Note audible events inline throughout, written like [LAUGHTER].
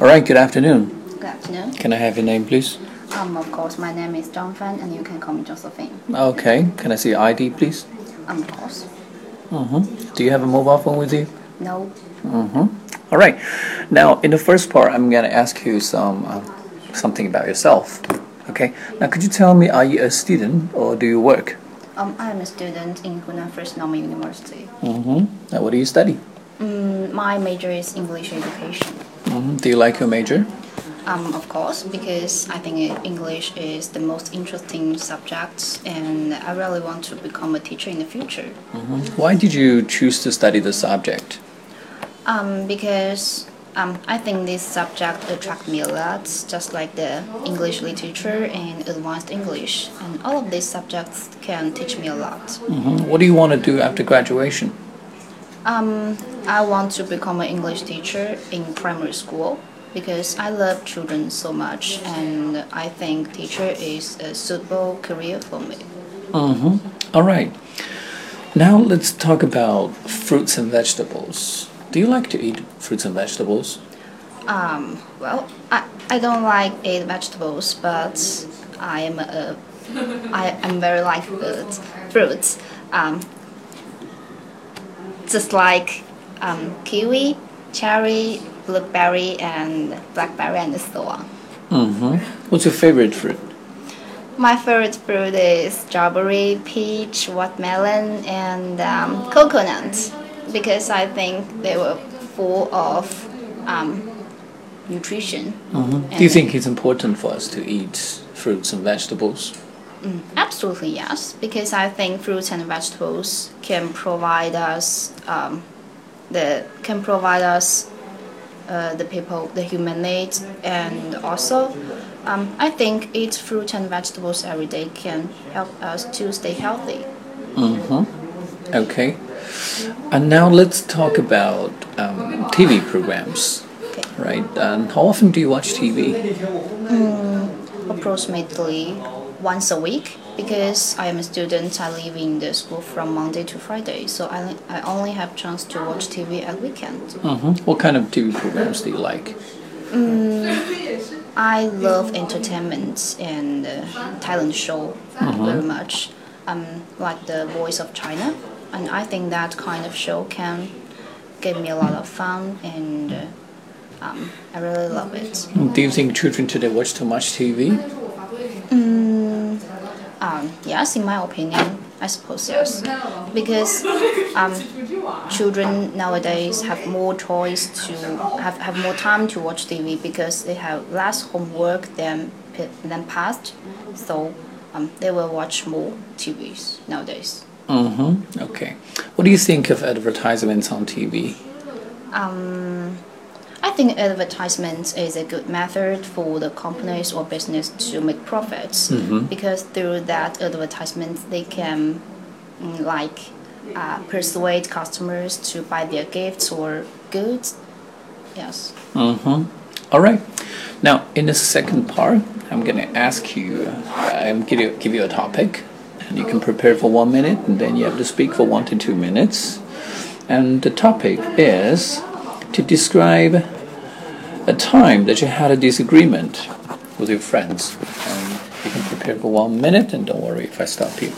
All right, good afternoon. Good afternoon. Can I have your name, please? Um, of course, my name is Zhang Fan, and you can call me Josephine. Okay. Can I see your ID, please? Um, of course. Mm-hmm. Do you have a mobile phone with you? No. Mm-hmm. All right. Now, in the first part, I'm going to ask you some uh, something about yourself. Okay. Now, could you tell me, are you a student or do you work? Um, I am a student in Hunan First Normal University. Mm-hmm. Now, what do you study? Um, my major is English education. Mm-hmm. Do you like your major? Um, of course, because I think English is the most interesting subject, and I really want to become a teacher in the future. Mm-hmm. Why did you choose to study the subject? Um, because um, I think this subject attracts me a lot, just like the English literature and advanced English, and all of these subjects can teach me a lot. Mm-hmm. What do you want to do after graduation? Um, I want to become an English teacher in primary school because I love children so much, and I think teacher is a suitable career for me. Mm-hmm. All right. Now let's talk about fruits and vegetables. Do you like to eat fruits and vegetables? Um, well, I, I don't like eat vegetables, but I am a I am very like fruits. Fruits, um, just like um, kiwi, cherry, blueberry, and blackberry, and so on. Mm-hmm. What's your favorite fruit? My favorite fruit is strawberry, peach, watermelon, and um, coconut because I think they were full of um, nutrition. Mm-hmm. Do you think it's important for us to eat fruits and vegetables? Mm, absolutely yes, because I think fruits and vegetables can provide us um, the can provide us uh, the people the human needs, and also um, I think eat fruit and vegetables every day can help us to stay healthy. Mm-hmm. Okay. And now let's talk about um, TV programs. Okay. Right. And how often do you watch TV? Mm, approximately once a week because I am a student. I live in the school from Monday to Friday, so I, I only have chance to watch TV at weekend. Mm-hmm. What kind of TV programs do you like? Mm, I love entertainment and uh, talent show mm-hmm. very much. Um, like the Voice of China, and I think that kind of show can give me a lot of fun and. Uh, um, I really love it. Do you think children today watch too much TV? Mm, um, yes, in my opinion, I suppose yes, because [LAUGHS] um, children nowadays have more choice to have, have more time to watch TV because they have less homework than than past, so um, they will watch more TVs nowadays. Mm-hmm. Okay. What do you think of advertisements on TV? Um, I think advertisement is a good method for the companies or business to make profits mm-hmm. because through that advertisement they can mm, like uh, persuade customers to buy their gifts or goods. Yes. Mm-hmm. All right. Now, in the second part, I'm going to ask you, I'm give you give you a topic, and you can prepare for one minute, and then you have to speak for one to two minutes. And the topic is to describe a time that you had a disagreement with your friends. And you can prepare for one minute, and don't worry if I stop you.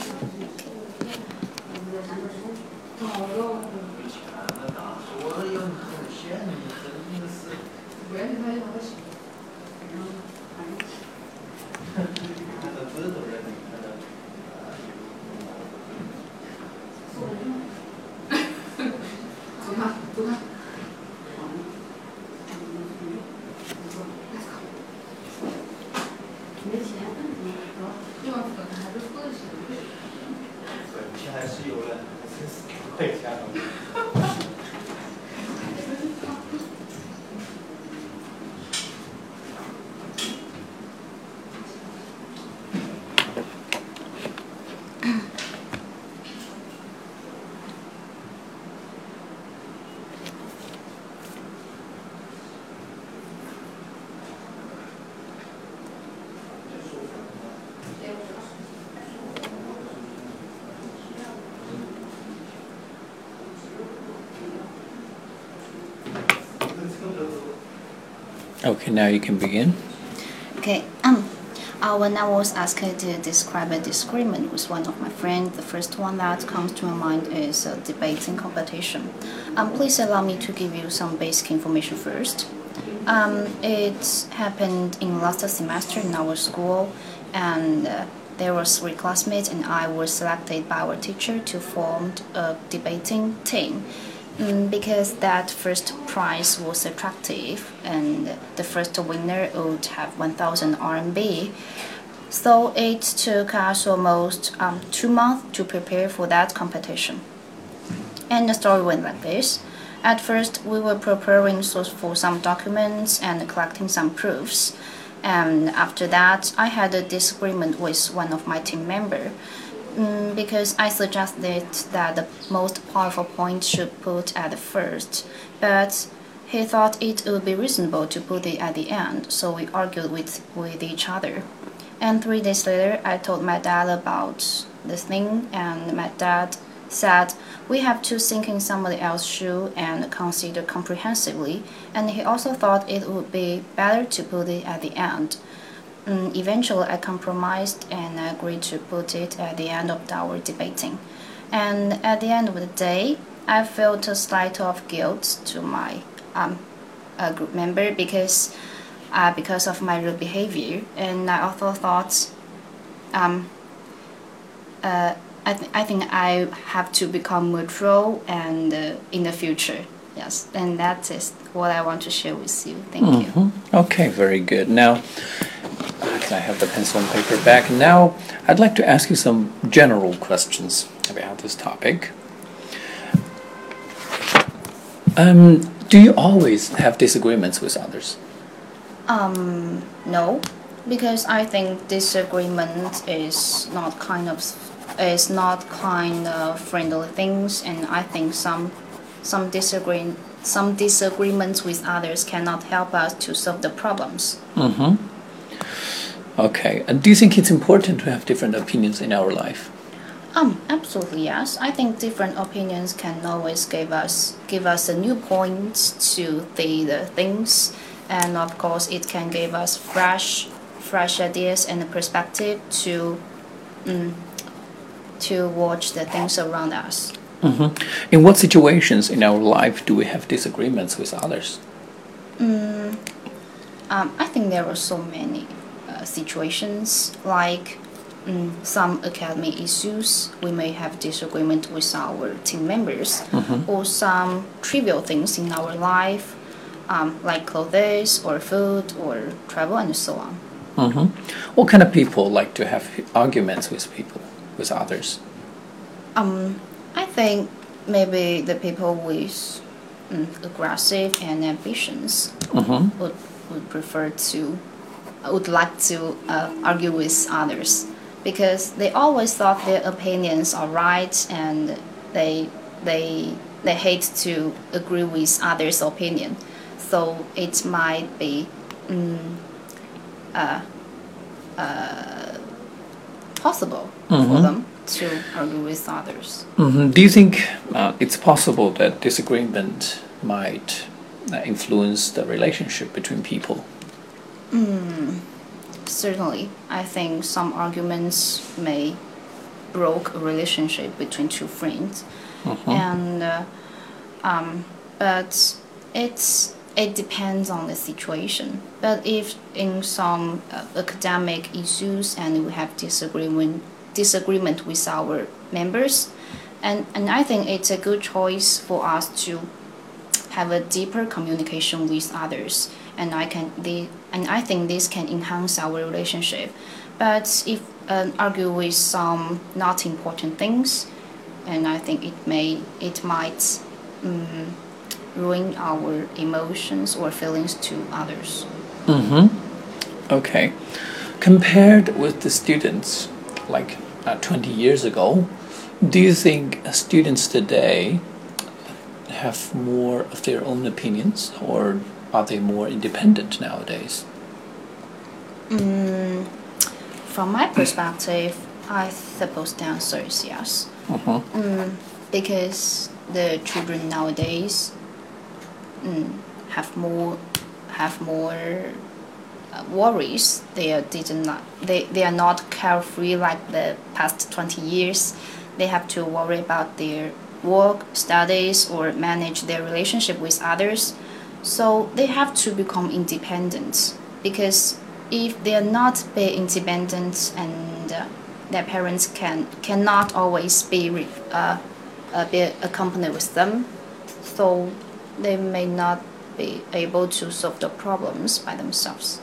[LAUGHS] Okay, now you can begin. Okay. Um, uh, when I was asked to describe a disagreement with one of my friends, the first one that comes to my mind is a debating competition. Um, please allow me to give you some basic information first. Um, it happened in last semester in our school, and uh, there were three classmates, and I was selected by our teacher to form a debating team. Mm, because that first prize was attractive and the first winner would have 1000 RMB. So it took us almost um, two months to prepare for that competition. And the story went like this. At first, we were preparing for some documents and collecting some proofs. And after that, I had a disagreement with one of my team members Mm, because I suggested that the most powerful point should put at the first, but he thought it would be reasonable to put it at the end, so we argued with, with each other. And three days later, I told my dad about the thing, and my dad said we have to think in somebody else's shoe and consider comprehensively, and he also thought it would be better to put it at the end. Um, eventually, I compromised and agreed to put it at the end of our debating. And at the end of the day, I felt a slight of guilt to my um, group member because uh, because of my rude behavior, and I also thought um, uh, I, th- I think I have to become mature and uh, in the future. Yes, and that is what I want to share with you. Thank mm-hmm. you. Okay, very good. Now, I have the pencil and paper back. Now, I'd like to ask you some general questions about this topic. Um, do you always have disagreements with others? Um, no, because I think disagreement is not kind of is not kind of friendly things, and I think some some disagree some disagreements with others cannot help us to solve the problems. Mm-hmm. Okay. And do you think it's important to have different opinions in our life? Um, absolutely yes. I think different opinions can always give us give us a new point to see the things, and of course, it can give us fresh fresh ideas and perspective to um, to watch the things around us. Mm-hmm. In what situations in our life do we have disagreements with others? Mm, um, I think there are so many situations like um, some academic issues, we may have disagreement with our team members, mm-hmm. or some trivial things in our life, um, like clothes or food or travel and so on. Mm-hmm. What kind of people like to have arguments with people, with others? Um, think maybe the people with um, aggressive and ambitions mm-hmm. would, would prefer to would like to uh, argue with others because they always thought their opinions are right and they they they hate to agree with others' opinion. So it might be um, uh, uh, possible mm-hmm. for them to argue with others. Mm-hmm. Do you think uh, it's possible that disagreement might uh, influence the relationship between people? Mm, certainly, I think some arguments may broke a relationship between two friends, uh-huh. and uh, um, but it's it depends on the situation. But if in some uh, academic issues and we have disagreement disagreement with our members, and and I think it's a good choice for us to have a deeper communication with others and I can the and I think this can enhance our relationship. But if um, argue with some not important things, and I think it may it might um, ruin our emotions or feelings to others. Mm-hmm. Okay. Compared with the students, like uh, 20 years ago, do you think students today have more of their own opinions or are they more independent nowadays? Mm, from my perspective, I suppose the answer is yes. Uh-huh. Mm, because the children nowadays mm, have more have more worries. They are did not they, they are not carefree like the past twenty years. They have to worry about their work, studies, or manage their relationship with others. So they have to become independent because if they are not be independent and uh, their parents can cannot always be uh, uh, be accompanied with them, so they may not be able to solve the problems by themselves.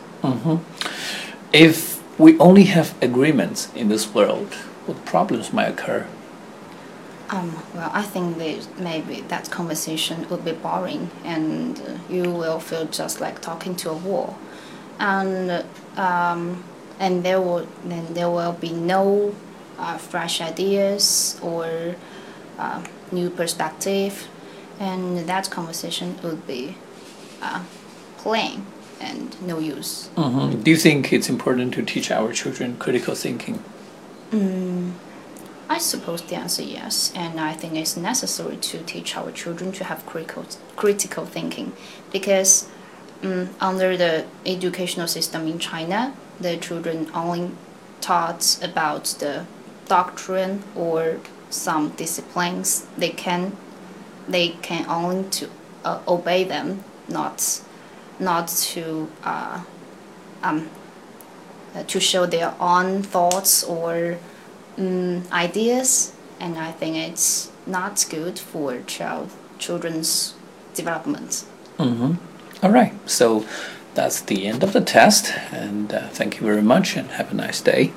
If we only have agreements in this world, what problems might occur? Um, well, I think that maybe that conversation would be boring, and you will feel just like talking to a wall, and um, and there will then there will be no uh, fresh ideas or uh, new perspective, and that conversation would be uh, plain and no use. Mhm. Do you think it's important to teach our children critical thinking? I suppose the answer is yes, and I think it's necessary to teach our children to have critical critical thinking, because um, under the educational system in China, the children only taught about the doctrine or some disciplines. They can they can only to uh, obey them, not not to uh, um, uh, to show their own thoughts or um, ideas, and I think it's not good for child children's development. All right, so that's the end of the test, and uh, thank you very much, and have a nice day.